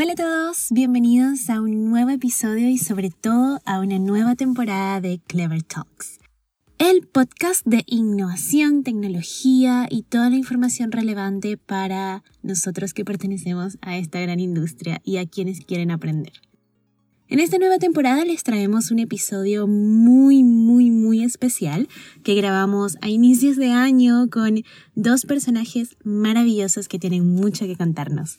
Hola a todos, bienvenidos a un nuevo episodio y sobre todo a una nueva temporada de Clever Talks, el podcast de innovación, tecnología y toda la información relevante para nosotros que pertenecemos a esta gran industria y a quienes quieren aprender. En esta nueva temporada les traemos un episodio muy, muy, muy especial que grabamos a inicios de año con dos personajes maravillosos que tienen mucho que contarnos.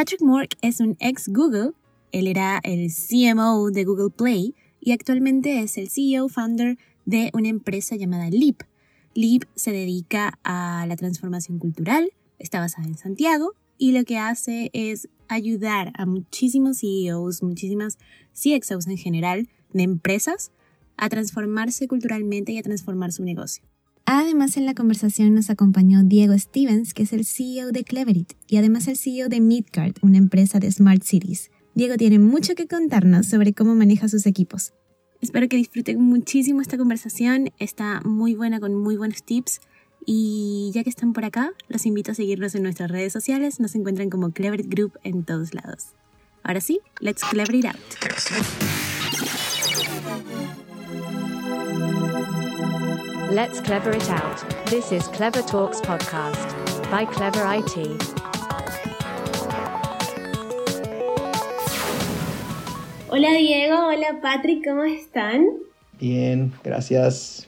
Patrick Mork es un ex Google, él era el CMO de Google Play y actualmente es el CEO founder de una empresa llamada Leap. Leap se dedica a la transformación cultural, está basada en Santiago y lo que hace es ayudar a muchísimos CEOs, muchísimas CXOs en general de empresas a transformarse culturalmente y a transformar su negocio. Además, en la conversación nos acompañó Diego Stevens, que es el CEO de Cleverit y además el CEO de Midcard, una empresa de Smart Cities. Diego tiene mucho que contarnos sobre cómo maneja sus equipos. Espero que disfruten muchísimo esta conversación, está muy buena con muy buenos tips y ya que están por acá, los invito a seguirnos en nuestras redes sociales, nos encuentran como Cleverit Group en todos lados. Ahora sí, let's clever it out. Let's clever it out. This is Clever Talks podcast by Clever IT. Hola Diego, hola Patrick, ¿cómo están? Bien, gracias.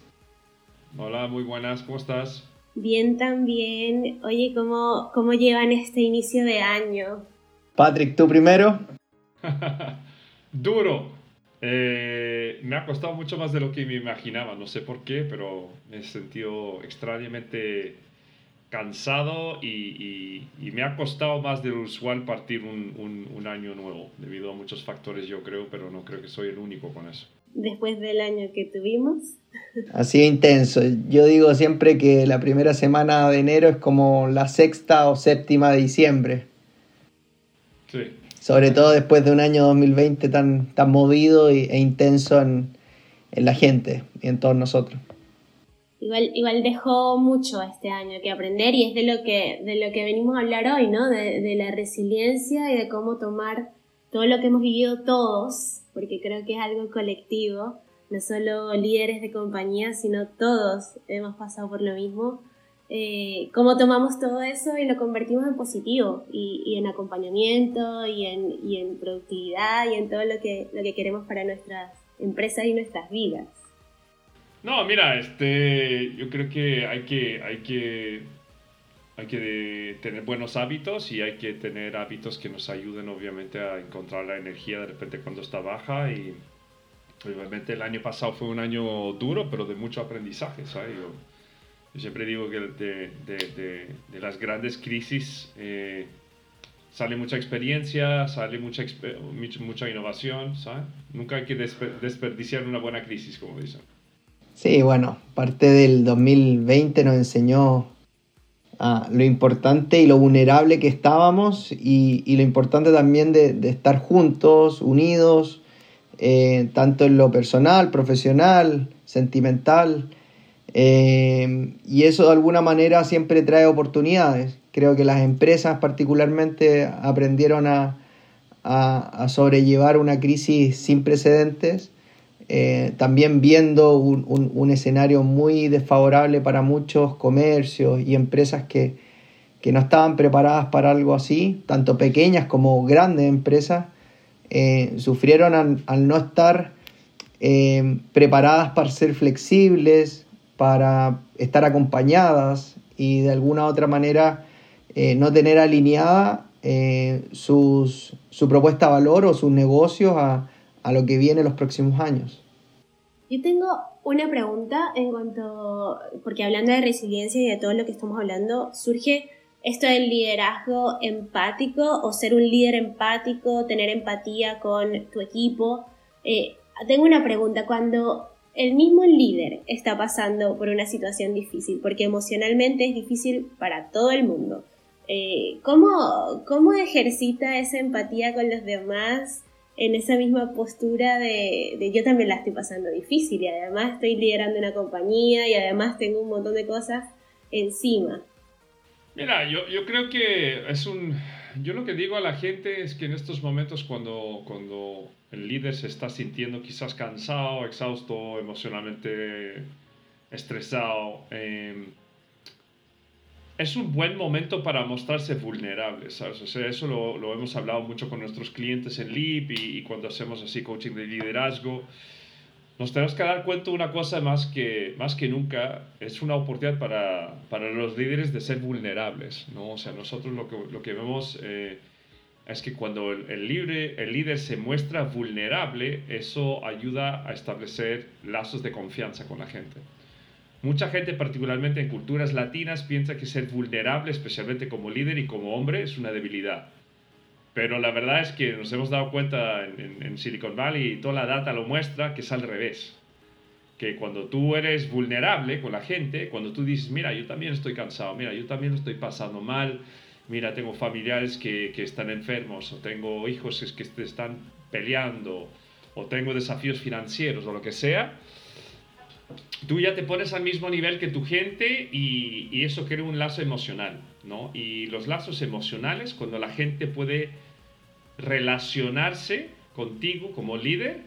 Hola, muy buenas, ¿cómo estás? Bien también. Oye, ¿cómo, cómo llevan este inicio de año? Patrick, tú primero. Duro. Eh, me ha costado mucho más de lo que me imaginaba, no sé por qué, pero me he sentido extrañamente cansado y, me ha costado más de lo usual partir un, un, año nuevo, debido a muchos factores yo creo, pero no creo que soy el único con eso. Después del año que tuvimos. Así intenso. Yo digo siempre que la primera semana de enero es como la sexta o séptima de diciembre. Sí, sobre todo después de un año 2020 tan, tan movido e intenso en, la gente y en todos nosotros. Igual, igual dejó mucho este año que aprender y es de lo que, de lo que venimos a hablar hoy, ¿no? De, de la resiliencia y de cómo tomar todo lo que hemos vivido todos, porque creo que es algo colectivo, no solo líderes de compañía, sino todos hemos pasado por lo mismo eh, cómo tomamos todo eso y lo convertimos en positivo y, en acompañamiento y en, y en, productividad y en todo lo que, lo que queremos para nuestras empresas y nuestras vidas. No, mira, este, yo creo que hay que, hay que, hay que tener buenos hábitos y hay que tener hábitos que nos ayuden obviamente a encontrar la energía de repente cuando está baja y obviamente el año pasado fue un año duro, pero de mucho aprendizaje, ¿sabes? Yo siempre digo que de, de, de, las grandes crisis eh, sale mucha experiencia, sale mucha, mucha innovación, ¿sabes? Nunca hay que desperdiciar una buena crisis, como dicen. Sí, bueno, parte del 2020 nos enseñó a lo importante y lo vulnerable que estábamos y, y lo importante también de, estar juntos, unidos, eh, tanto en lo personal, profesional, sentimental. Eh, y eso de alguna manera siempre trae oportunidades. Creo que las empresas particularmente aprendieron a, a, sobrellevar una crisis sin precedentes, eh, también viendo un, un, escenario muy desfavorable para muchos comercios y empresas que, que, no estaban preparadas para algo así, tanto pequeñas como grandes empresas, eh, sufrieron al, al, no estar preparadas para ser flexibles, para estar acompañadas y de alguna otra manera eh, no tener alineada eh, sus, su propuesta de valor o sus negocios a, a lo que viene los próximos años. Yo tengo una pregunta en cuanto, porque hablando de resiliencia y de todo lo que estamos hablando, surge esto del liderazgo empático o ser un líder empático, tener empatía con tu equipo. Eh, tengo una pregunta, cuando el mismo líder está pasando por una situación difícil, porque emocionalmente es difícil para todo el mundo. Eh, ¿cómo, ¿Cómo ejercita esa empatía con los demás en esa misma postura de, de, yo también la estoy pasando difícil y además estoy liderando una compañía y además tengo un montón de cosas encima? Mira, yo, yo creo que es un, yo lo que digo a la gente es que en estos momentos cuando, cuando el líder se está sintiendo quizás cansado, exhausto, emocionalmente estresado, em, es un buen momento para mostrarse vulnerable, ¿sabes? O sea, eso lo, lo hemos hablado mucho con nuestros clientes en LEAP y, y, cuando hacemos así coaching de liderazgo. Nos tenemos que dar cuenta de una cosa más que, más que nunca, es una oportunidad para, para los líderes de ser vulnerables, ¿no? O sea, nosotros lo que, lo que vemos eh, es que cuando el, libre, el líder se muestra vulnerable, eso ayuda a establecer lazos de confianza con la gente. Mucha gente, particularmente en culturas latinas, piensa que ser vulnerable, especialmente como líder y como hombre, es una debilidad. Pero la verdad es que nos hemos dado cuenta en, Silicon Valley y toda la data lo muestra que es al revés. Que cuando tú eres vulnerable con la gente, cuando tú dices, mira, yo también estoy cansado, mira, yo también estoy pasando mal, mira, tengo familiares que, que están enfermos, o tengo hijos que están peleando, o tengo desafíos financieros, o lo que sea, tú ya te pones al mismo nivel que tu gente y, y, eso crea un lazo emocional, ¿no? Y los lazos emocionales, cuando la gente puede relacionarse contigo como líder,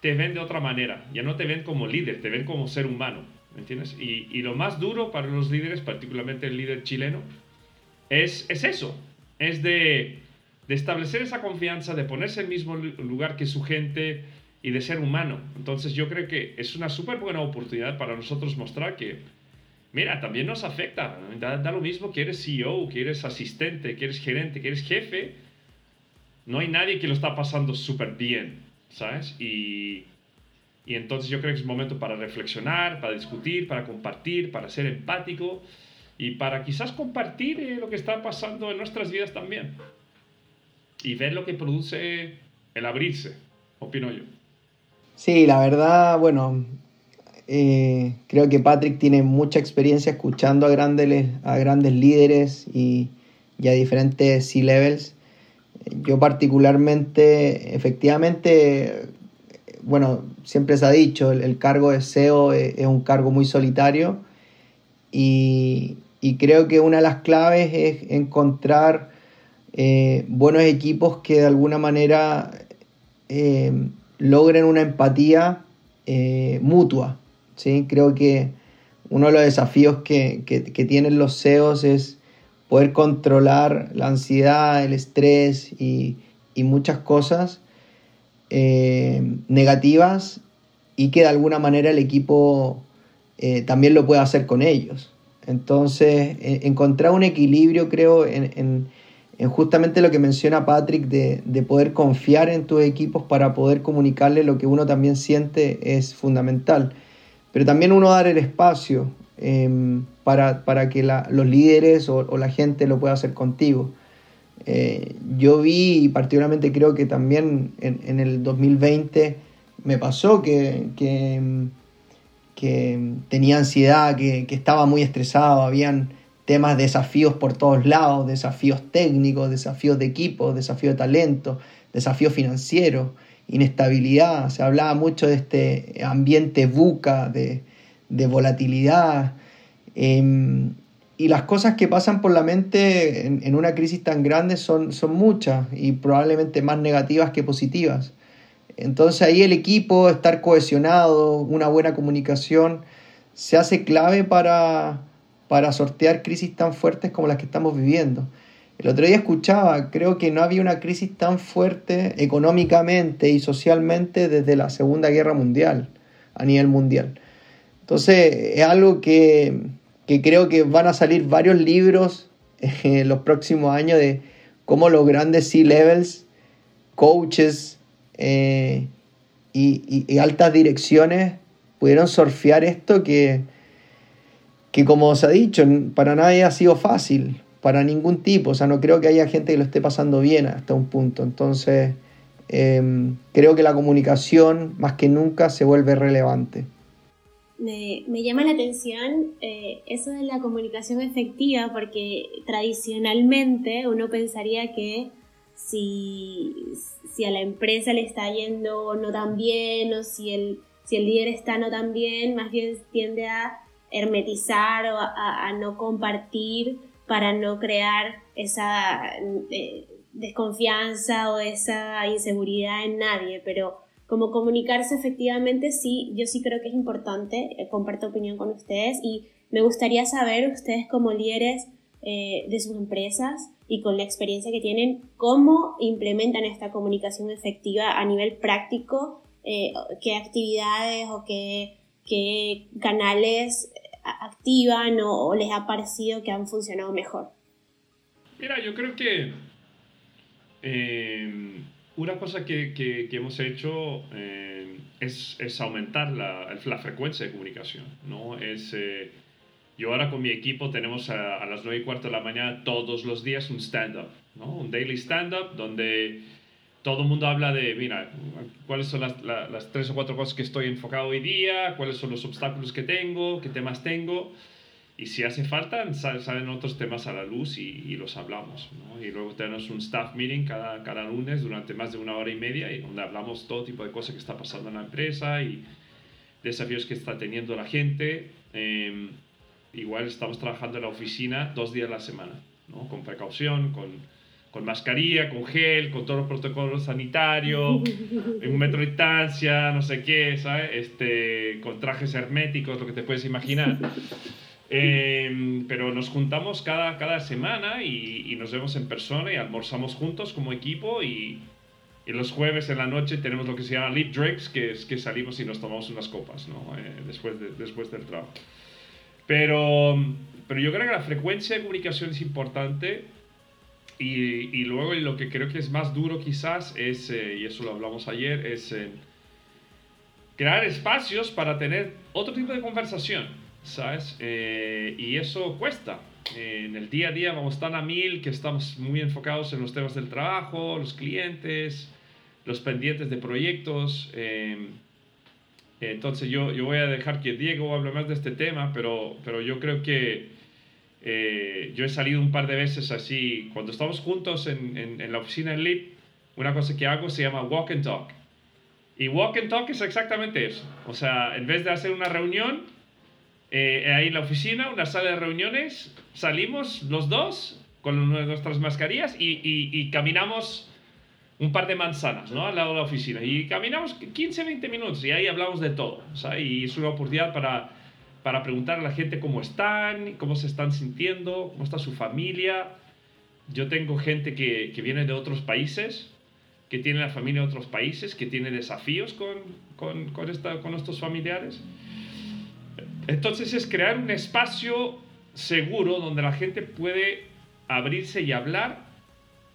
te ven de otra manera. Ya no te ven como líder, te ven como ser humano, ¿me entiendes? Y, y lo más duro para los líderes, particularmente el líder chileno, es, es eso, es de, de establecer esa confianza, de ponerse en el mismo lugar que su gente, y de ser humano. Entonces yo creo que es una súper buena oportunidad para nosotros mostrar que, mira, también nos afecta. Da, da, lo mismo que eres CEO, que eres asistente, que eres gerente, que eres jefe. No hay nadie que lo está pasando súper bien, ¿sabes? Y, y entonces yo creo que es momento para reflexionar, para discutir, para compartir, para ser empático y para quizás compartir eh, lo que está pasando en nuestras vidas también. Y ver lo que produce el abrirse, opino yo. Sí, la verdad, bueno, eh, creo que Patrick tiene mucha experiencia escuchando a grandes, a grandes líderes y, y a diferentes C-levels. Yo particularmente, efectivamente, bueno, siempre se ha dicho, el, el cargo de CEO es, es, un cargo muy solitario y, y, creo que una de las claves es encontrar eh, buenos equipos que de alguna manera... Eh, logren una empatía eh, mutua. ¿sí? Creo que uno de los desafíos que, que, que, tienen los CEOs es poder controlar la ansiedad, el estrés y, y muchas cosas negativas y que de alguna manera el equipo también lo pueda hacer con ellos. Entonces, encontrar un equilibrio creo en, en en justamente lo que menciona Patrick de, de, poder confiar en tus equipos para poder comunicarle lo que uno también siente es fundamental. Pero también uno dar el espacio eh, para, para, que los líderes o, la gente lo pueda hacer contigo. Eh, yo vi y particularmente creo que también en, el 2020 me pasó que, que, que tenía ansiedad, que, que estaba muy estresado, habían temas, desafíos por todos lados, desafíos técnicos, desafíos de equipo, desafíos de talento, desafíos financieros, inestabilidad. Se hablaba mucho de este ambiente buca, de, de volatilidad. Eh, y las cosas que pasan por la mente en, en, una crisis tan grande son, son muchas y probablemente más negativas que positivas. Entonces ahí el equipo, estar cohesionado, una buena comunicación, se hace clave para, para sortear crisis tan fuertes como las que estamos viviendo. El otro día escuchaba, creo que no había una crisis tan fuerte económicamente y socialmente desde la Segunda Guerra Mundial, a nivel mundial. Entonces, es algo que, que creo que van a salir varios libros en los próximos años de cómo los grandes C-levels, coaches eh, y, altas direcciones pudieron surfear esto que, que como se ha dicho, para nadie ha sido fácil, para ningún tipo, o sea, no creo que haya gente que lo esté pasando bien hasta un punto, entonces eh, creo que la comunicación más que nunca se vuelve relevante. Me, me llama la atención eh, eso de la comunicación efectiva, porque tradicionalmente uno pensaría que si, si a la empresa le está yendo no tan bien o si el, si el líder está no tan bien, más bien tiende a hermetizar o a, no compartir para no crear esa eh, desconfianza o esa inseguridad en nadie, pero como comunicarse efectivamente, sí, yo sí creo que es importante, eh, comparto opinión con ustedes y me gustaría saber ustedes como líderes eh, de sus empresas y con la experiencia que tienen, cómo implementan esta comunicación efectiva a nivel práctico, eh, qué actividades o qué, qué canales activan o, les ha parecido que han funcionado mejor. Mira, yo creo que una cosa que, que, hemos hecho eh, es, es, aumentar la, la, frecuencia de comunicación. ¿no? Es, eh, yo ahora con mi equipo tenemos a, a, las 9 y cuarto de la mañana todos los días un stand-up, ¿no? un daily stand-up donde todo el mundo habla de, mira, cuáles son las, las, tres o cuatro cosas que estoy enfocado hoy día, cuáles son los obstáculos que tengo, qué temas tengo. Y si hace falta, salen otros temas a la luz y, y los hablamos. ¿no? Y luego tenemos un staff meeting cada, cada lunes durante más de una hora y media y donde hablamos todo tipo de cosas que está pasando en la empresa y desafíos que está teniendo la gente. Eh, igual estamos trabajando en la oficina dos días a la semana, ¿no? con precaución, con, con mascarilla, con gel, con todos los protocolos sanitarios, en un metro de distancia, no sé qué, ¿sabes? Este, con trajes herméticos, lo que te puedes imaginar. Em, pero nos juntamos cada, cada semana y, y, nos vemos en persona y almorzamos juntos como equipo y, y, los jueves en la noche tenemos lo que se llama lip drinks, que es que salimos y nos tomamos unas copas ¿no? Eh, después, de, después del trabajo. Pero, pero yo creo que la frecuencia de comunicación es importante y, y luego lo que creo que es más duro quizás es, eh, y eso lo hablamos ayer, es eh, crear espacios para tener otro tipo de conversación ¿sabes? Eh, y eso cuesta. en el día a día vamos tan a mil que estamos muy enfocados en los temas del trabajo, los clientes, los pendientes de proyectos. Entonces yo, yo voy a dejar que Diego hable más de este tema, pero, pero yo creo que eh, yo he salido un par de veces así, cuando estamos juntos en, en, en la oficina en LIP, una cosa que hago se llama walk and talk. Y walk and talk es exactamente eso. O sea, en vez de hacer una reunión, eh, ahí en la oficina, una sala de reuniones, salimos los dos con nuestras mascarillas y, y, caminamos un par de manzanas, ¿no? Al lado de la oficina. Y caminamos 15, 20 minutos y ahí hablamos de todo. Y es una oportunidad para, para preguntar a la gente cómo están, cómo se están sintiendo, cómo está su familia. Yo tengo gente que, que viene de otros países, que tiene la familia de otros países, que tiene desafíos con, con, con, esta, con estos familiares. Entonces es crear un espacio seguro donde la gente puede abrirse y hablar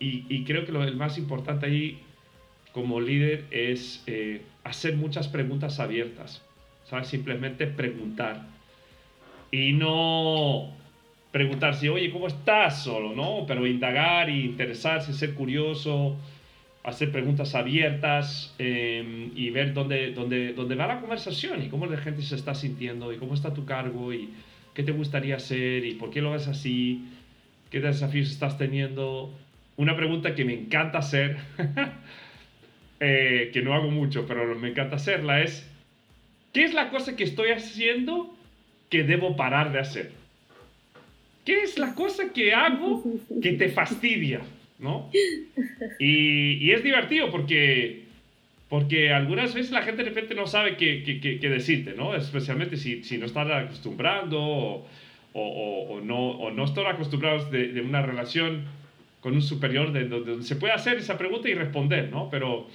y, creo que lo el más importante ahí como líder es eh, hacer muchas preguntas abiertas, ¿sabes? Simplemente preguntar y no preguntar si, oye, ¿cómo estás? Solo, ¿no? Pero indagar y interesarse, ser curioso, hacer preguntas abiertas em, y ver dónde, dónde, dónde va la conversación y cómo la gente se está sintiendo y cómo está tu cargo y qué te gustaría hacer y por qué lo ves así, qué desafíos estás teniendo. Una pregunta que me encanta hacer, eh, que no hago mucho, pero me encanta hacerla, es, ¿qué es la cosa que estoy haciendo que debo parar de hacer? ¿Qué es la cosa que hago que te fastidia? ¿no? Y, y, es divertido porque, porque algunas veces la gente de repente no sabe qué, qué, qué decirte, ¿no? Especialmente si, si no están acostumbrando o, o, o, no, o no están acostumbrados de, de, una relación con un superior de, donde se puede hacer esa pregunta y responder, ¿no? Pero,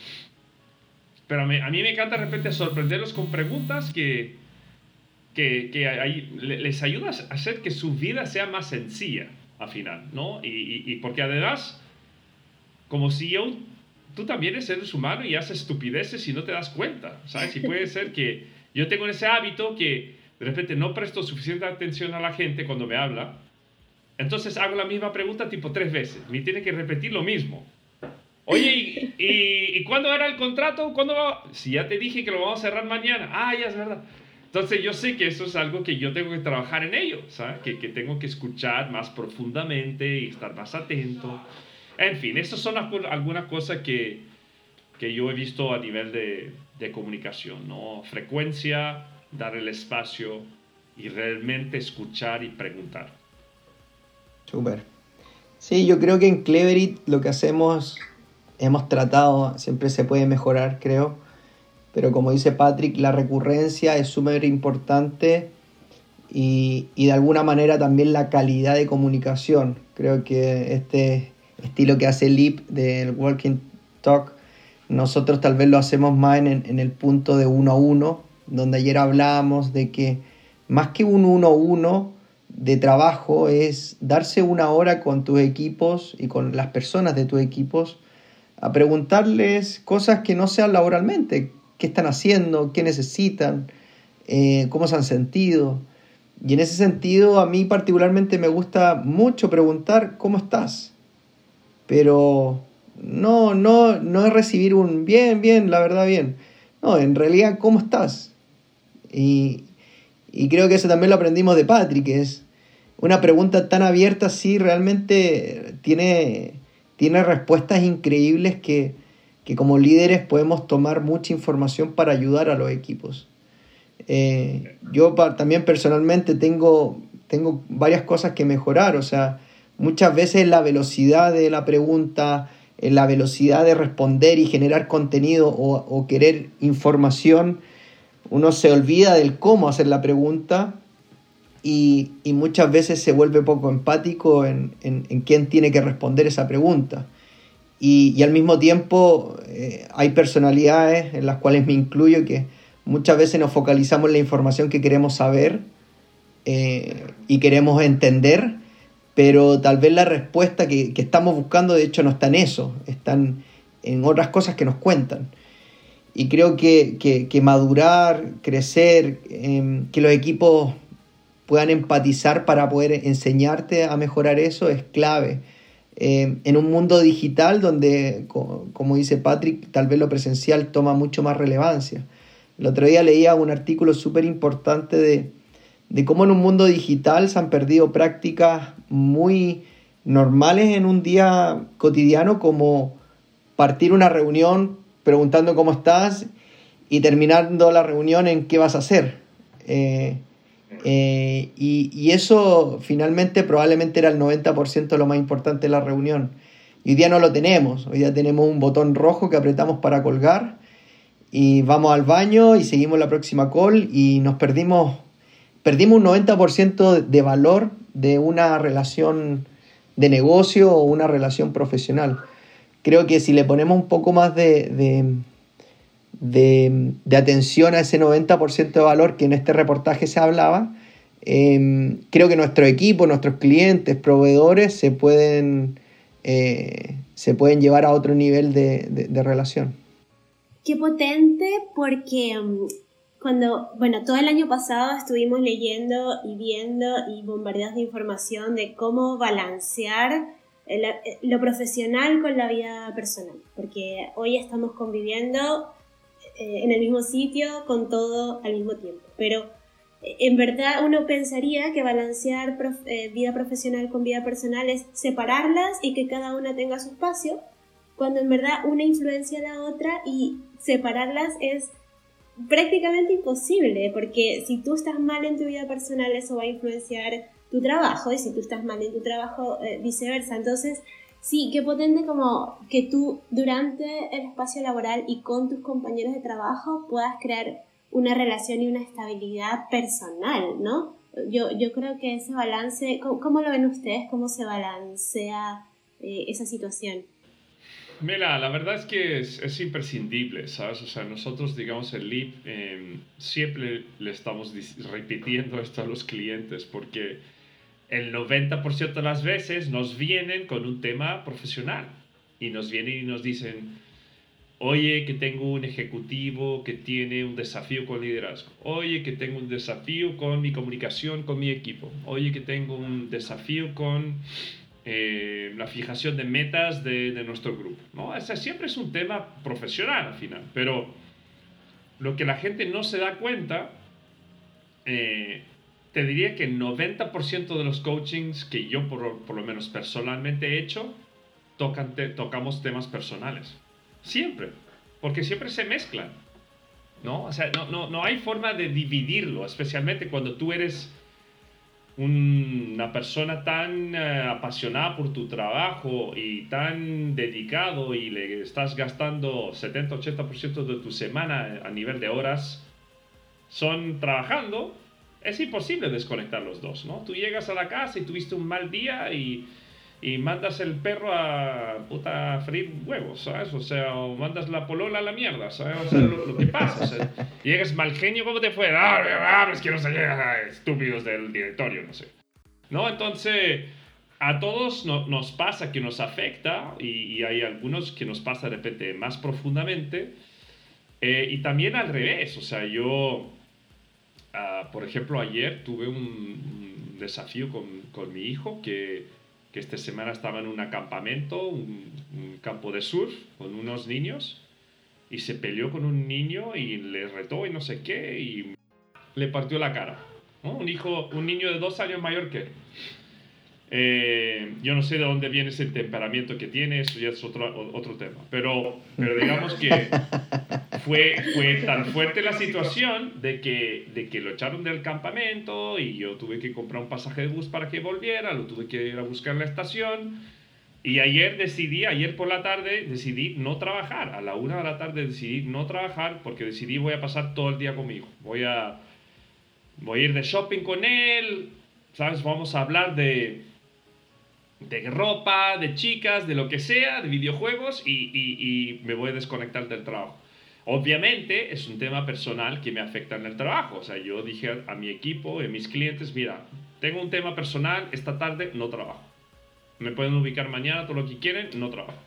pero a mí, me encanta de repente sorprenderlos con preguntas que, que, que les ayuda a hacer que su vida sea más sencilla al final, ¿no? Y, porque además como CEO, tú también eres ser humano y haces estupideces y no te das cuenta, ¿sabes? Y puede ser que yo tengo ese hábito que de repente no presto suficiente atención a la gente cuando me habla, entonces hago la misma pregunta tipo tres veces, me tiene que repetir lo mismo. Oye, ¿y, y, cuándo era el contrato? ¿Cuándo va? Si ya te dije que lo vamos a cerrar mañana. Ah, ya es verdad. Entonces yo sé que eso es algo que yo tengo que trabajar en ello, ¿sabes? Que, que tengo que escuchar más profundamente y estar más atento. En fin, estas son algunas cosas que, que yo he visto a nivel de, de comunicación, ¿no? Frecuencia, dar el espacio y realmente escuchar y preguntar. Súper. Sí, yo creo que en Cleverit lo que hacemos, hemos tratado, siempre se puede mejorar, creo, pero como dice Patrick, la recurrencia es súper importante y, y, de alguna manera también la calidad de comunicación. Creo que este estilo que hace Lip del Walking Talk, nosotros tal vez lo hacemos más en, en el punto de uno a uno, donde ayer hablábamos de que más que un uno a uno de trabajo es darse una hora con tus equipos y con las personas de tus equipos a preguntarles cosas que no sean laboralmente, qué están haciendo, qué necesitan, eh, cómo se han sentido. Y en ese sentido, a mí particularmente me gusta mucho preguntar cómo estás. Pero no, no, no es recibir un bien, bien, la verdad, bien. No, en realidad, ¿cómo estás? Y, y creo que eso también lo aprendimos de Patrick, es una pregunta tan abierta, sí, realmente tiene, tiene respuestas increíbles que, que como líderes podemos tomar mucha información para ayudar a los equipos. Eh, yo también personalmente tengo, tengo varias cosas que mejorar, o sea, muchas veces la velocidad de la pregunta, eh, la velocidad de responder y generar contenido o, querer información, uno se olvida del cómo hacer la pregunta y, muchas veces se vuelve poco empático en, en, quién tiene que responder esa pregunta. Y, al mismo tiempo eh, hay personalidades en las cuales me incluyo que muchas veces nos focalizamos en la información que queremos saber eh, y queremos entender, pero tal vez la respuesta que, estamos buscando de hecho no está en eso, están en otras cosas que nos cuentan. Y creo que, madurar, crecer, em, que los equipos puedan empatizar para poder enseñarte a mejorar eso es clave. Em, en un mundo digital donde, como dice Patrick, tal vez lo presencial toma mucho más relevancia. El otro día leía un artículo súper importante de, de cómo en un mundo digital se han perdido prácticas muy normales en un día cotidiano como partir una reunión preguntando cómo estás y terminando la reunión en qué vas a hacer. Eh, eh, y, y, eso finalmente probablemente era el 90% de lo más importante de la reunión. Y hoy día no lo tenemos. Hoy día tenemos un botón rojo que apretamos para colgar y vamos al baño y seguimos la próxima call y nos perdimos, perdimos un 90% de valor de una relación de negocio o una relación profesional. Creo que si le ponemos un poco más de, de, de, atención a ese 90% de valor que en este reportaje se hablaba, em, creo que nuestro equipo, nuestros clientes, proveedores se pueden, eh, se pueden llevar a otro nivel de, de relación. Qué potente porque mm, cuando, bueno, todo el año pasado estuvimos leyendo y viendo y bombardeados de información de cómo balancear eh, lo profesional con la vida personal, porque hoy estamos conviviendo eh, en el mismo sitio con todo al mismo tiempo, pero eh, en verdad uno pensaría que balancear vida profesional con vida personal es separarlas y que cada una tenga su espacio, cuando en verdad una influencia a la otra y separarlas es prácticamente imposible, porque si tú estás mal en tu vida personal, eso va a influenciar tu trabajo, y si tú estás mal en tu trabajo, eh, viceversa. Entonces, sí, qué potente como que tú durante el espacio laboral y con tus compañeros de trabajo puedas crear una relación y una estabilidad personal, ¿no? Yo, yo creo que ese balance, ¿cómo, lo ven ustedes? ¿Cómo se balancea eh, esa situación? Mira, la verdad es que es, imprescindible, ¿sabes? O sea, nosotros, digamos, el LEAP em, siempre le estamos repitiendo esto a los clientes porque el 90% de las veces nos vienen con un tema profesional y nos vienen y nos dicen, oye, que tengo un ejecutivo que tiene un desafío con liderazgo, oye, que tengo un desafío con mi comunicación con mi equipo, oye, que tengo un desafío con eh, la fijación de metas de, de, nuestro grupo. ¿no? Ese siempre es un tema profesional al final, pero lo que la gente no se da cuenta, eh, te diría que el 90% de los coachings que yo por, por, lo menos personalmente he hecho, tocan te, tocamos temas personales. Siempre, porque siempre se mezclan. ¿no? O sea, no, no, no hay forma de dividirlo, especialmente cuando tú eres una persona tan eh, apasionada por tu trabajo y tan dedicado y le estás gastando 70-80% de tu semana a nivel de horas, son trabajando, es imposible desconectar los dos, ¿no? Tú llegas a la casa y tuviste un mal día y, y mandas el perro a puta freír huevos, ¿sabes? O sea, o mandas la polola a la mierda, ¿sabes? O sea, lo, que pasa, o sea, llegas mal genio, ¿cómo te fue? Ah, es que no se llega, estúpidos del directorio, no sé. ¿No? Entonces, a todos no, nos pasa que nos afecta y, y, hay algunos que nos pasa de repente más profundamente. Eh, y también al revés, o sea, yo Ah, por ejemplo, ayer tuve un, desafío con, con, mi hijo que, que, esta semana estaba en un acampamento, un, campo de surf, con unos niños, y se peleó con un niño y le retó y no sé qué, y le partió la cara. Un, hijo, un niño de dos años mayor que él. Eh, yo no sé de dónde viene ese temperamento que tiene, eso ya es otro, otro tema. Pero, pero digamos que fue, tan fuerte la situación de que, lo echaron del campamento y yo tuve que comprar un pasaje de bus para que volviera, lo tuve que ir a buscar en la estación. Y ayer decidí, ayer por la tarde, decidí no trabajar. A la una de la tarde decidí no trabajar porque decidí voy a pasar todo el día conmigo. Voy a, voy a ir de shopping con él, ¿sabes? Vamos a hablar de, de ropa, de chicas, de lo que sea, de videojuegos y, y, me voy a desconectar del trabajo. Obviamente es un tema personal que me afecta en el trabajo. O sea, yo dije a mi equipo, a mis clientes, mira, tengo un tema personal, esta tarde no trabajo. Me pueden ubicar mañana, todo lo que quieren, no trabajo.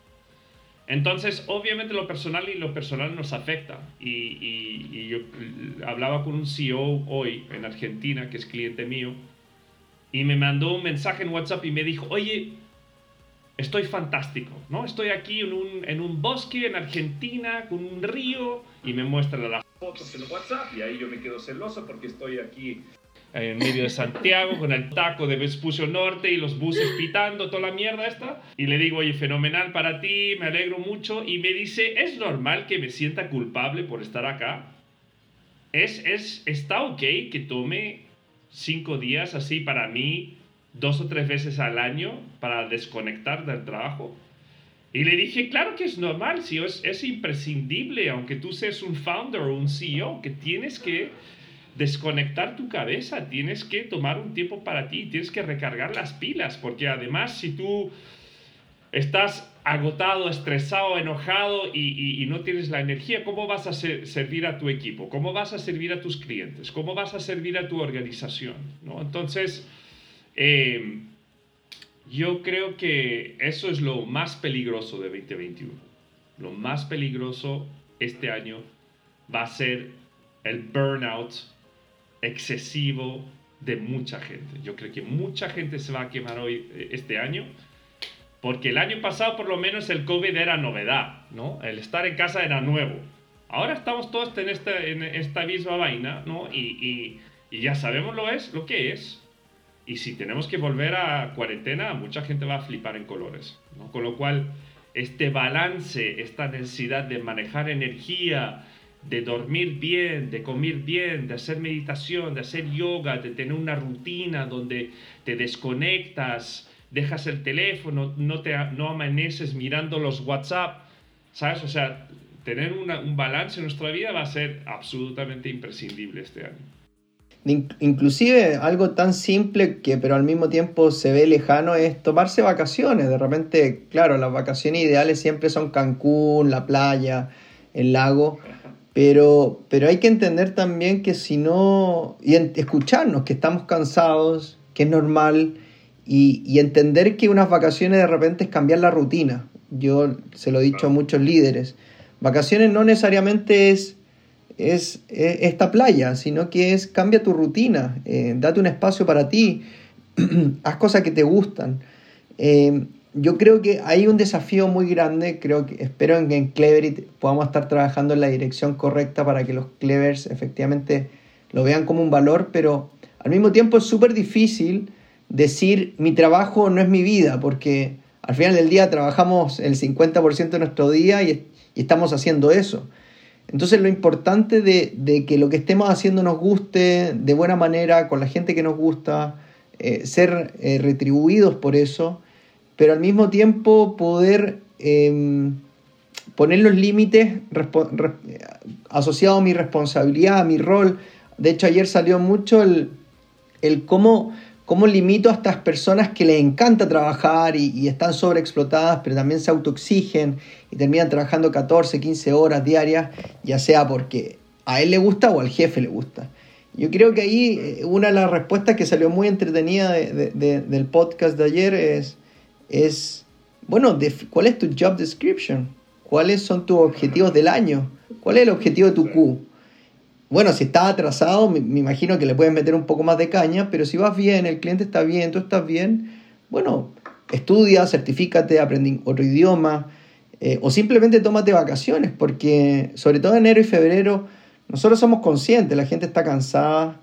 Entonces, obviamente lo personal y lo personal nos afecta. Y, y, y yo hablaba con un CEO hoy en Argentina, que es cliente mío, y me mandó un mensaje en WhatsApp y me dijo, oye, estoy fantástico, ¿no? Estoy aquí en un, en un bosque en Argentina con un río y me muestra las fotos en WhatsApp y ahí yo me quedo celoso porque estoy aquí en medio de Santiago con el taco de Vespucio Norte y los buses pitando, toda la mierda esta. Y le digo, oye, fenomenal para ti, me alegro mucho. Y me dice, ¿es normal que me sienta culpable por estar acá? ¿Es, es, ¿Está ok que tome cinco días así para mí, dos o tres veces al año para desconectar del trabajo. Y le dije, claro que es normal, si es, es imprescindible, aunque tú seas un founder o un CEO, que tienes que desconectar tu cabeza, tienes que tomar un tiempo para ti, tienes que recargar las pilas, porque además si tú estás agotado, estresado, enojado y, no tienes la energía, ¿cómo vas a servir a tu equipo? ¿Cómo vas a servir a tus clientes? ¿Cómo vas a servir a tu organización? ¿No? Entonces, em, yo creo que eso es lo más peligroso de 2021. Lo más peligroso este año va a ser el burnout excesivo de mucha gente. Yo creo que mucha gente se va a quemar hoy eh, este año porque el año pasado por lo menos el COVID era novedad, ¿no? El estar en casa era nuevo. Ahora estamos todos en esta, en esta misma vaina, ¿no? Y, y, ya sabemos lo, es, lo que es. Y si tenemos que volver a cuarentena, mucha gente va a flipar en colores, ¿no? Con lo cual, este balance, esta necesidad de manejar energía, de dormir bien, de comer bien, de hacer meditación, de hacer yoga, de tener una rutina donde te desconectas, dejas el teléfono, no, te, no amaneces mirando los WhatsApp, ¿sabes? O sea, tener un balance en nuestra vida va a ser absolutamente imprescindible este año. Inclusive algo tan simple que pero al mismo tiempo se ve lejano es tomarse vacaciones. De repente, claro, las vacaciones ideales siempre son Cancún, la playa, el lago. Pero, pero hay que entender también que si no, y escucharnos, que estamos cansados, que es normal, y, entender que unas vacaciones de repente es cambiar la rutina. Yo se lo he dicho a muchos líderes. Vacaciones no necesariamente es, es, esta playa, sino que es cambia tu rutina, eh, date un espacio para ti, haz cosas que te gustan. Eh, yo creo que hay un desafío muy grande, creo que espero que en Cleverit podamos estar trabajando en la dirección correcta para que los Clevers efectivamente lo vean como un valor, pero al mismo tiempo es súper difícil decir mi trabajo no es mi vida, porque al final del día trabajamos el 50% de nuestro día y, estamos haciendo eso. Entonces lo importante de, que lo que estemos haciendo nos guste de buena manera, con la gente que nos gusta, eh, ser eh, retribuidos por eso, pero al mismo tiempo poder em, poner los límites asociados a mi responsabilidad, a mi rol. De hecho, ayer salió mucho el, el cómo, cómo limito a estas personas que les encanta trabajar y, están sobreexplotadas, pero también se autoexigen y terminan trabajando 14, 15 horas diarias, ya sea porque a él le gusta o al jefe le gusta. Yo creo que ahí eh, una de las respuestas que salió muy entretenida de, de, del podcast de ayer es, es bueno, ¿cuál es tu job description? ¿Cuáles son tus objetivos del año? ¿Cuál es el objetivo de tu Q? Bueno, si estás atrasado, me, imagino que le puedes meter un poco más de caña, pero si vas bien, el cliente está bien, tú estás bien, bueno, estudia, certifícate, aprende otro idioma, eh, o simplemente tómate vacaciones, porque sobre todo enero y febrero nosotros somos conscientes, la gente está cansada,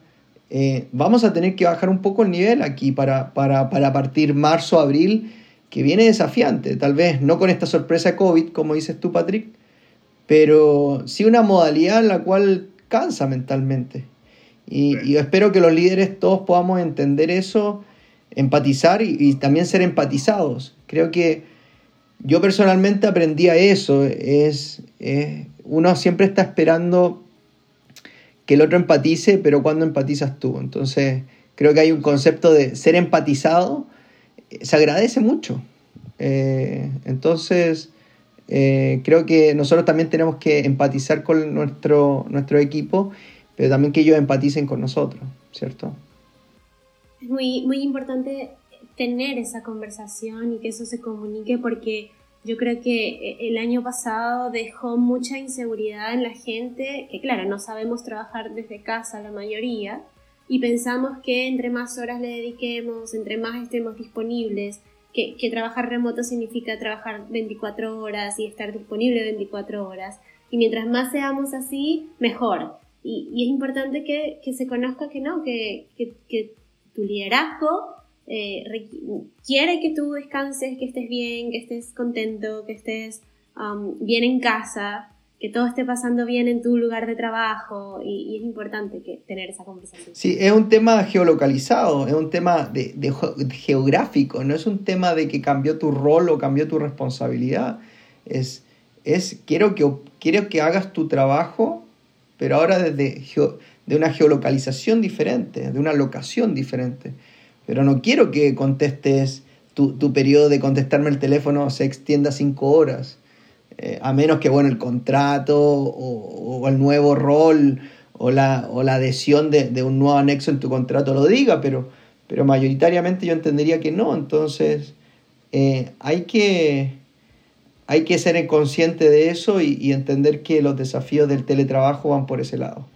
eh, vamos a tener que bajar un poco el nivel aquí para, para, para partir marzo, abril, que viene desafiante, tal vez no con esta sorpresa COVID, como dices tú, Patrick, pero sí una modalidad en la cual cansa mentalmente. Y, y, espero que los líderes todos podamos entender eso, empatizar y, y, también ser empatizados. Creo que yo personalmente aprendí a eso. Es, es, uno siempre está esperando que el otro empatice, pero cuando empatizas tú. Entonces, creo que hay un concepto de ser empatizado, se agradece mucho. Eh, entonces, eh, creo que nosotros también tenemos que empatizar con nuestro, nuestro equipo, pero también que ellos empaticen con nosotros, ¿cierto? Es muy, muy importante tener esa conversación y que eso se comunique porque yo creo que el año pasado dejó mucha inseguridad en la gente, que claro, no sabemos trabajar desde casa la mayoría, y pensamos que entre más horas le dediquemos, entre más estemos disponibles, que, trabajar remoto significa trabajar 24 horas y estar disponible 24 horas. Y mientras más seamos así, mejor. Y, es importante que, se conozca que no, que, tu liderazgo eh, quiere que tú descanses, que estés bien, que estés contento, que estés bien en casa, que todo esté pasando bien en tu lugar de trabajo y, es importante que tener esa conversación. Sí, es un tema geolocalizado, es un tema de, geográfico, no es un tema de que cambió tu rol o cambió tu responsabilidad. Es, es quiero, que, quiero que hagas tu trabajo, pero ahora desde de una geolocalización diferente, de una locación diferente. Pero no quiero que contestes, tu, tu periodo de contestarme el teléfono se extienda cinco horas eh, a menos que bueno, el contrato o, el nuevo rol o la, o la adhesión de, de, un nuevo anexo en tu contrato lo diga, pero, pero mayoritariamente yo entendería que no. Entonces, eh, hay, que, hay que ser consciente de eso y, y, entender que los desafíos del teletrabajo van por ese lado.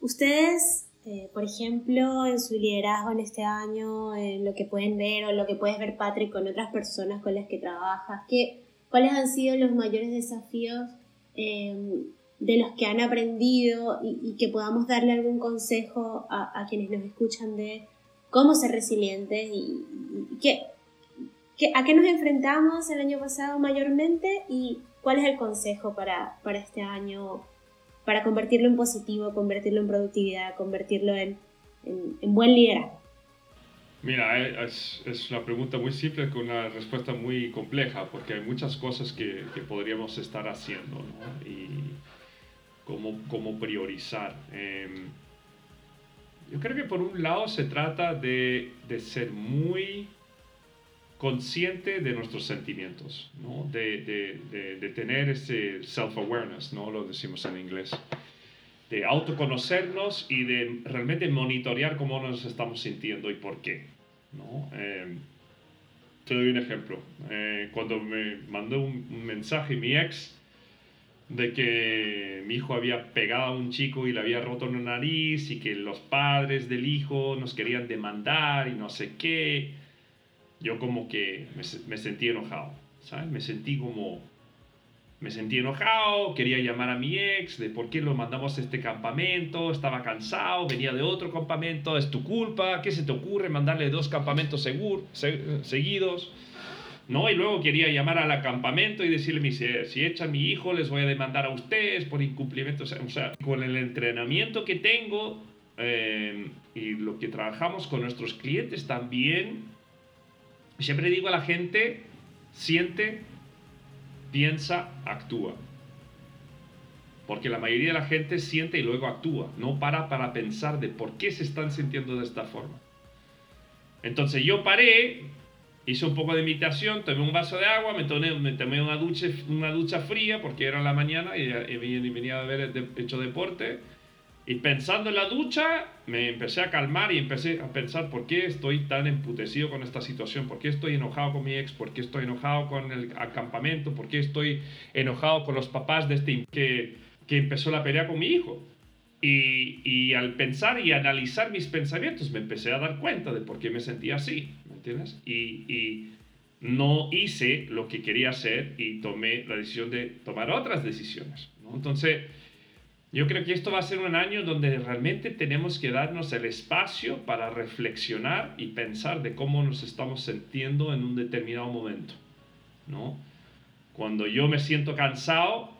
Ustedes, eh, por ejemplo, en su liderazgo en este año, en lo que pueden ver o lo que puedes ver, Patrick, con otras personas con las que trabajas, ¿qué, ¿Cuáles han sido los mayores desafíos eh, de los que han aprendido y, que podamos darle algún consejo a, quienes nos escuchan de cómo ser resilientes y, qué, a qué nos enfrentamos el año pasado mayormente y cuál es el consejo para, para este año para convertirlo en positivo, convertirlo en productividad, convertirlo en, en buen liderazgo? Mira, eh, es, es, una pregunta muy simple con una respuesta muy compleja, porque hay muchas cosas que, que podríamos estar haciendo, ¿no? Y cómo, cómo priorizar. Eh, yo creo que por un lado se trata de, de ser muy consciente de nuestros sentimientos, ¿no? de, de, de, de tener ese self-awareness, ¿no? lo decimos en inglés de autoconocernos y de realmente monitorear cómo nos estamos sintiendo y por qué. ¿No? Eh, te doy un ejemplo. Eh, cuando me mandó un, mensaje mi ex de que mi hijo había pegado a un chico y le había roto la nariz y que los padres del hijo nos querían demandar y no sé qué, yo como que me, me sentí enojado, ¿sabes? Me sentí como me sentí enojado, quería llamar a mi ex de por qué lo mandamos a este campamento, estaba cansado, venía de otro campamento, es tu culpa, ¿qué se te ocurre mandarle dos campamentos segur, se, seguidos? ¿No? Y luego quería llamar al campamento y decirle, si echan a mi hijo les voy a demandar a ustedes por incumplimiento. O sea, con el entrenamiento que tengo eh, y lo que trabajamos con nuestros clientes también, siempre digo a la gente, siente, piensa, actúa. Porque la mayoría de la gente siente y luego actúa, no para para pensar de por qué se están sintiendo de esta forma. Entonces yo paré, hice un poco de meditación, tomé un vaso de agua, me tomé, una, ducha, una ducha fría porque era la mañana y, y venía a haber hecho deporte. Y pensando en la ducha, me empecé a calmar y empecé a pensar por qué estoy tan emputecido con esta situación, por qué estoy enojado con mi ex, por qué estoy enojado con el acampamento, por qué estoy enojado con los papás de este que, que empezó la pelea con mi hijo. Y, y, al pensar y analizar mis pensamientos me empecé a dar cuenta de por qué me sentía así, ¿me entiendes? Y, y no hice lo que quería hacer y tomé la decisión de tomar otras decisiones, ¿no? Entonces yo creo que esto va a ser un año donde realmente tenemos que darnos el espacio para reflexionar y pensar de cómo nos estamos sintiendo en un determinado momento, ¿no? Cuando yo me siento cansado,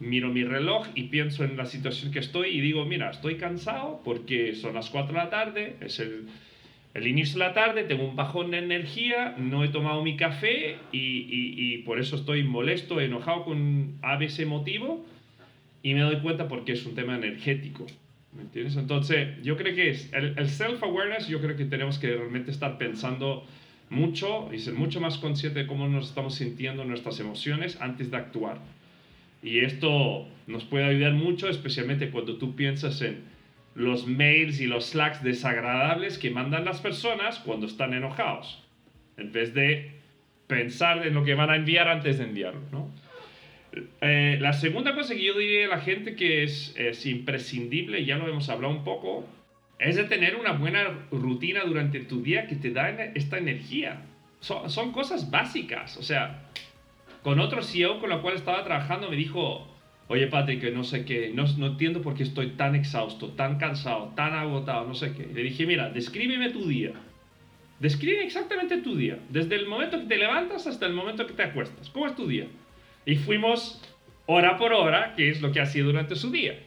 miro mi reloj y pienso en la situación que estoy y digo, mira, estoy cansado porque son las 4 de la tarde, es el, el inicio de la tarde, tengo un bajón de energía, no he tomado mi café y, y, y por eso estoy molesto, enojado con ABC motivo y me doy cuenta porque es un tema energético. ¿Me entiendes? Entonces, yo creo que es el, el self-awareness, yo creo que tenemos que realmente estar pensando mucho y ser mucho más consciente de cómo nos estamos sintiendo nuestras emociones antes de actuar. Y esto nos puede ayudar mucho, especialmente cuando tú piensas en los mails y los slacks desagradables que mandan las personas cuando están enojados, en vez de pensar en lo que van a enviar antes de enviarlo, ¿no? Eh, la segunda cosa que yo diría a la gente que es, es imprescindible, ya lo hemos hablado un poco, es de tener una buena rutina durante tu día que te da esta energía. Son, son cosas básicas. O sea, con otro CEO con el cual estaba trabajando me dijo, oye Patrick, no sé qué, no, no entiendo por qué estoy tan exhausto, tan cansado, tan agotado, no sé qué. Le dije, mira, descríbeme tu día. Describe exactamente tu día, desde el momento que te levantas hasta el momento que te acuestas. ¿Cómo es tu día? Y fuimos hora por hora, que es lo que hacía durante su día.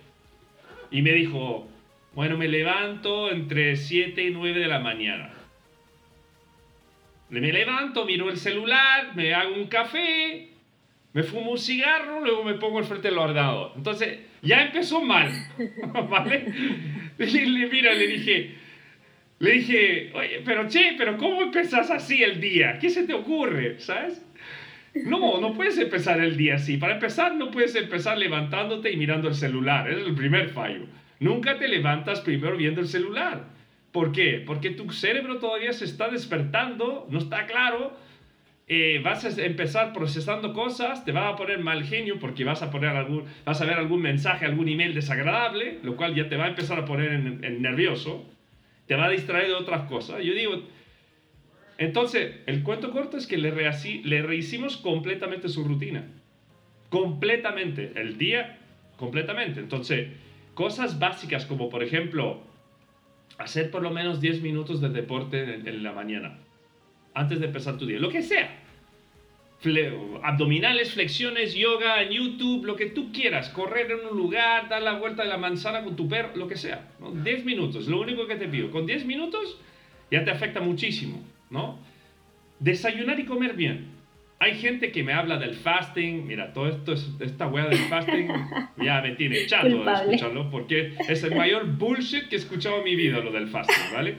Y me dijo, bueno, me levanto entre 7 y 9 de la mañana. Me levanto, miro el celular, me hago un café, me fumo un cigarro, luego me pongo al frente del ordenador. Entonces, ya empezó mal, ¿vale? Le, mira, le dije, le dije, oye, pero che, pero ¿cómo empezás así el día? ¿Qué se te ocurre? ¿Sabes? No, no puedes empezar el día así. Para empezar, no puedes empezar levantándote y mirando el celular. Es el primer fallo. Nunca te levantas primero viendo el celular. ¿Por qué? Porque tu cerebro todavía se está despertando, no está claro. Eh, vas a empezar procesando cosas, te va a poner mal genio porque vas a, poner algún, vas a ver algún mensaje, algún email desagradable, lo cual ya te va a empezar a poner en, nervioso, te va a distraer de otras cosas. Yo digo, entonces, el cuento corto es que le, rehicimos completamente su rutina. Completamente. El día, completamente. Entonces, cosas básicas como, por ejemplo, hacer por lo menos 10 minutos de deporte en, la mañana. Antes de empezar tu día. Lo que sea. abdominales, flexiones, yoga, en YouTube, lo que tú quieras. Correr en un lugar, dar la vuelta de la manzana con tu perro, lo que sea. 10 minutos, lo único que te pido. Con 10 minutos ya te afecta muchísimo. ¿No? Desayunar y comer bien. Hay gente que me habla del fasting, mira, todo esto, esta wea del fasting ya me tiene chato de escucharlo porque es el mayor bullshit que he escuchado en mi vida, lo del fasting, ¿vale?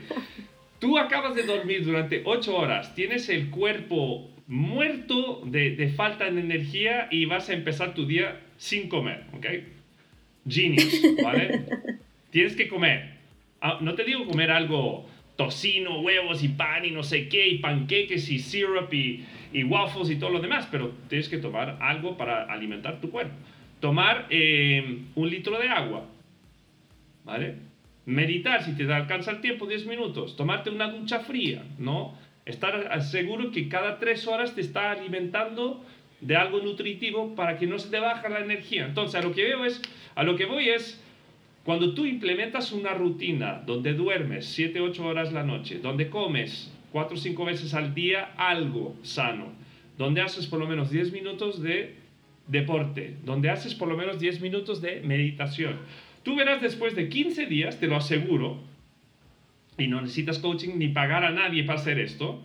Tú acabas de dormir durante 8 horas, tienes el cuerpo muerto de, de, falta de energía y vas a empezar tu día sin comer, ¿ok? Genius, ¿vale? Tienes que comer. Ah, no te digo comer algo tocino, huevos y pan y no sé qué, y panqueques y syrup y, y waffles y todo lo demás, pero tienes que tomar algo para alimentar tu cuerpo. Tomar eh, un litro de agua, ¿vale? Meditar si te alcanza el tiempo, 10 minutos. Tomarte una ducha fría, ¿no? Estar seguro que cada 3 horas te está alimentando de algo nutritivo para que no se te baje la energía. Entonces, a lo que veo es, a lo que voy es, cuando tú implementas una rutina donde duermes 7, 8 horas la noche, donde comes 4 o 5 veces al día algo sano, donde haces por lo menos 10 minutos de deporte, donde haces por lo menos 10 minutos de meditación, Tú verás después de 15 días, te lo aseguro, y no necesitas coaching ni pagar a nadie para hacer esto,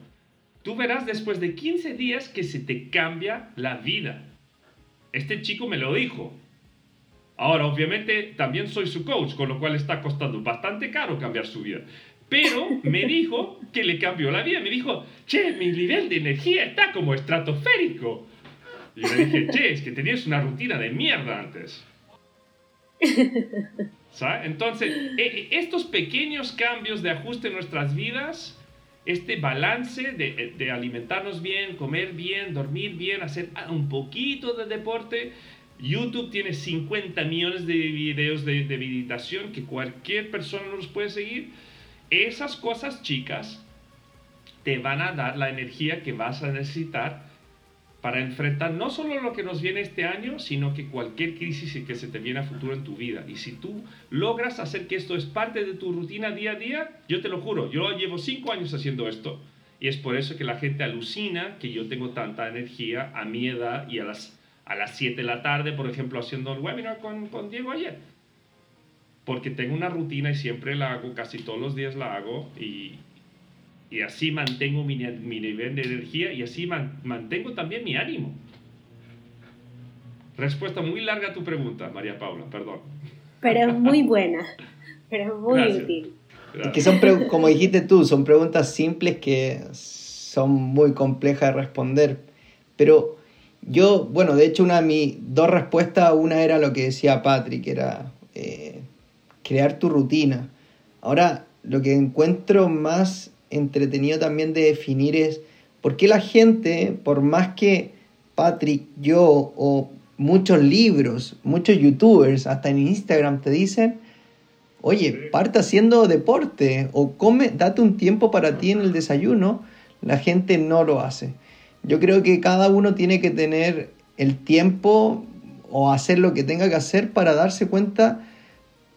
tú verás después de 15 días que se te cambia la vida. Este chico me lo dijo. Ahora, obviamente, también soy su coach, con lo cual está costando bastante caro cambiar su vida. Pero me dijo que le cambió la vida. Me dijo, che, mi nivel de energía está como estratosférico. Y le dije, che, es que tenías una rutina de mierda antes. ¿Sabes? Entonces, e, e, estos pequeños cambios de ajuste en nuestras vidas, este balance de, de, alimentarnos bien, comer bien, dormir bien, hacer un poquito de deporte. YouTube tiene 50 millones de videos de, de meditación que cualquier persona nos puede seguir. Esas cosas chicas te van a dar la energía que vas a necesitar para enfrentar no solo lo que nos viene este año, sino que cualquier crisis que se te viene a futuro en tu vida. Y si tú logras hacer que esto es parte de tu rutina día a día, yo te lo juro, yo llevo cinco años haciendo esto. Y es por eso que la gente alucina que yo tengo tanta energía a mi edad y a las, a las 7 de la tarde, por ejemplo, haciendo el webinar con, con Diego ayer. Porque tengo una rutina y siempre la hago, casi todos los días la hago y, y así mantengo mi, mi, nivel de energía y así man, mantengo también mi ánimo. Respuesta muy larga a tu pregunta, María Paula, perdón. Pero es muy buena, pero es muy Gracias. útil. Que son, como dijiste tú, son preguntas simples que son muy complejas de responder. Pero yo, bueno, de hecho, una de mis dos respuestas, una era lo que decía Patrick, era eh, crear tu rutina. Ahora, lo que encuentro más entretenido también de definir es por qué la gente, por más que Patrick, yo o muchos libros, muchos youtubers, hasta en Instagram te dicen, oye, parte haciendo deporte o come, date un tiempo para ti en el desayuno, la gente no lo hace. Yo creo que cada uno tiene que tener el tiempo o hacer lo que tenga que hacer para darse cuenta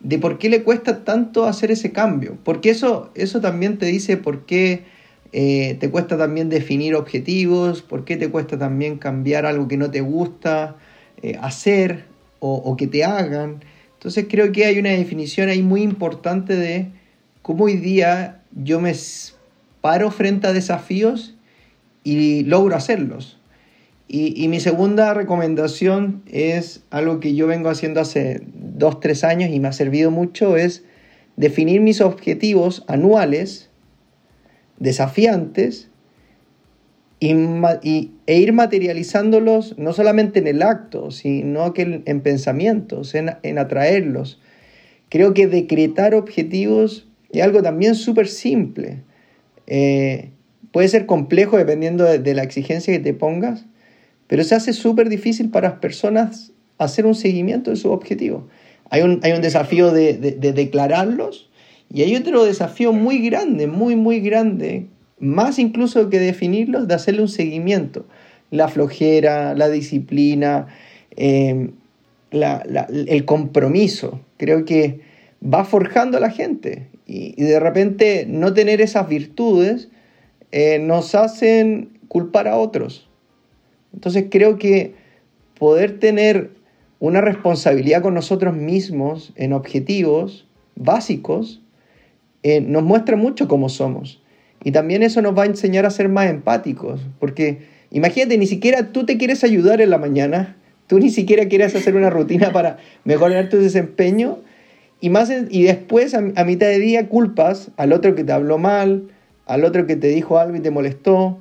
de por qué le cuesta tanto hacer ese cambio. Porque eso, eso también te dice por qué eh, te cuesta también definir objetivos, por qué te cuesta también cambiar algo que no te gusta eh, hacer o, o, que te hagan. Entonces creo que hay una definición ahí muy importante de cómo hoy día yo me paro frente a desafíos y logro hacerlos. Y, mi segunda recomendación es algo que yo vengo haciendo hace dos, tres años y me ha servido mucho, es definir mis objetivos anuales, desafiantes, y, e ir materializándolos no solamente en el acto, sino que en, pensamientos, en, atraerlos. Creo que decretar objetivos es algo también súper simple. Eh, puede ser complejo dependiendo de la exigencia que te pongas, pero se hace súper difícil para las personas hacer un seguimiento de su objetivo. Hay un, hay un desafío de, de, declararlos y hay otro desafío muy grande, muy, muy grande, más incluso que definirlos, de hacerle un seguimiento. La flojera, la disciplina, em, la, el compromiso. Creo que va forjando a la gente y de repente no tener esas virtudes eh, nos hacen culpar a otros entonces creo que poder tener una responsabilidad con nosotros mismos en objetivos básicos eh, nos muestra mucho cómo somos. Y también eso nos va a enseñar a ser más empáticos, porque imagínate, ni siquiera tú te quieres ayudar en la mañana, tú ni siquiera quieres hacer una rutina para mejorar tu desempeño, y, más, y después a, a mitad de día culpas al otro que te habló mal, al otro que te dijo algo y te molestó,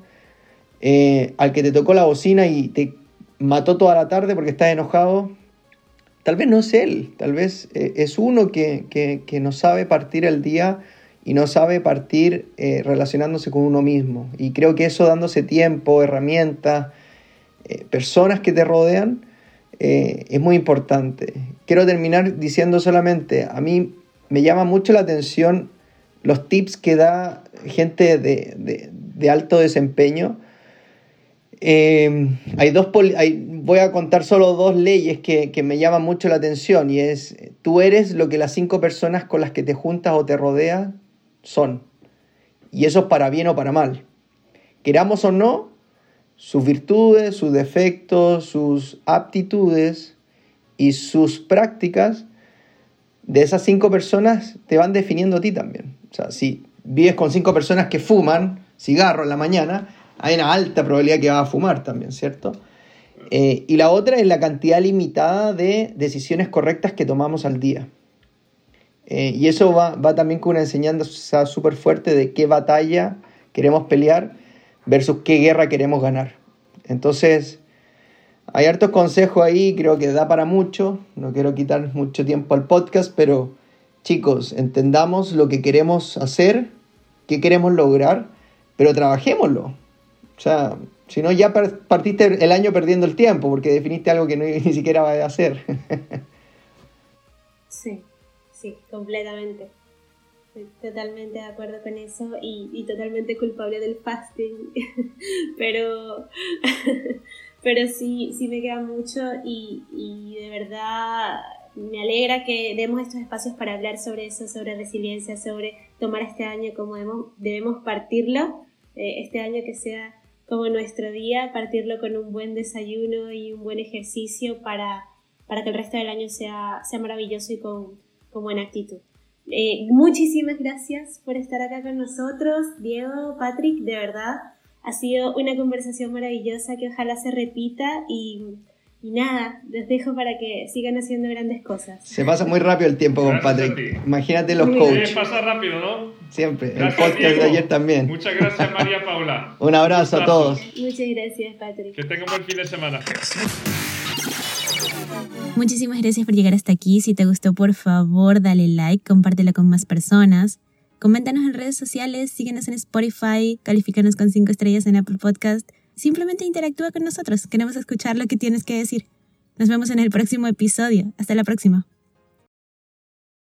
eh, al que te tocó la bocina y te mató toda la tarde porque estás enojado, tal vez no es él, tal vez eh, es uno que, que, no sabe partir el día y no sabe partir eh, relacionándose con uno mismo. Y creo que eso dándose tiempo, herramientas, personas que te rodean, es muy importante. Quiero terminar diciendo solamente, a mí me llama mucho la atención los tips que da gente de, de, alto desempeño eh, hay dos voy a contar solo dos leyes que, que, me llaman mucho la atención y es, tú eres lo que las cinco personas con las que te juntas o te rodeas son. Y eso es para bien o para mal. Queramos o no, sus virtudes, sus defectos, sus aptitudes y sus prácticas de esas cinco personas te van definiendo a ti también. O sea, si vives con cinco personas que fuman cigarro en la mañana, hay una alta probabilidad que vas a fumar también, ¿cierto? Eh, y la otra es la cantidad limitada de decisiones correctas que tomamos al día. Eh, y eso va, va, también con una enseñanza súper fuerte de qué batalla queremos pelear versus qué guerra queremos ganar. Entonces, hay hartos consejos ahí, creo que da para mucho. No quiero quitar mucho tiempo al podcast, pero chicos, entendamos lo que queremos hacer, qué queremos lograr, pero trabajémoslo. O sea, si no, ya partiste el año perdiendo el tiempo porque definiste algo que ni siquiera vas a hacer. sí, sí, completamente. totalmente de acuerdo con eso y, totalmente culpable del fasting. pero, pero sí, sí me queda mucho y, y de verdad me alegra que demos estos espacios para hablar sobre eso, sobre resiliencia, sobre tomar este año como debemos, partirlo, eh, este año que sea como nuestro día, partirlo con un buen desayuno y un buen ejercicio para, para que el resto del año sea, sea maravilloso y con, con buena actitud. Eh, muchísimas gracias por estar acá con nosotros, Diego, Patrick, de verdad. Ha sido una conversación maravillosa que ojalá se repita y, y nada, les dejo para que sigan haciendo grandes cosas. Se pasa muy rápido el tiempo con Patrick. Imagínate los coaches. pasa rápido, ¿no? Siempre. el podcast de ayer también. Muchas gracias, María Paula. Un abrazo a todos. Muchas gracias, Patrick. Que tengan buen fin de semana. Muchísimas gracias por llegar hasta aquí. Si te gustó, por favor, dale like, compártelo con más personas. Coméntanos en redes sociales, síguenos en Spotify, califícanos con 5 estrellas en Apple Podcast. Simplemente interactúa con nosotros. Queremos escuchar lo que tienes que decir. Nos vemos en el próximo episodio. Hasta la próxima.